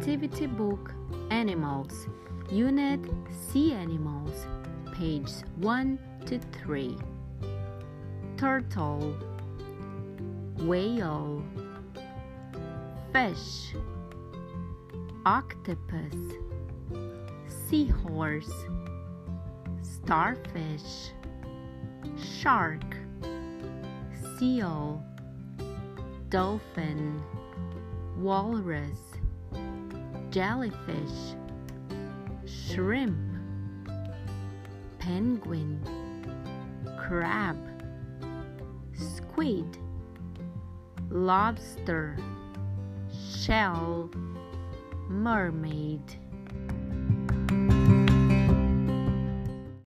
Activity Book Animals, Unit Sea Animals, pages 1 to 3. Turtle, Whale, Fish, Octopus, Seahorse, Starfish, Shark, Seal, Dolphin, Walrus jellyfish, shrimp, penguin, crab, squid, lobster, shell, mermaid.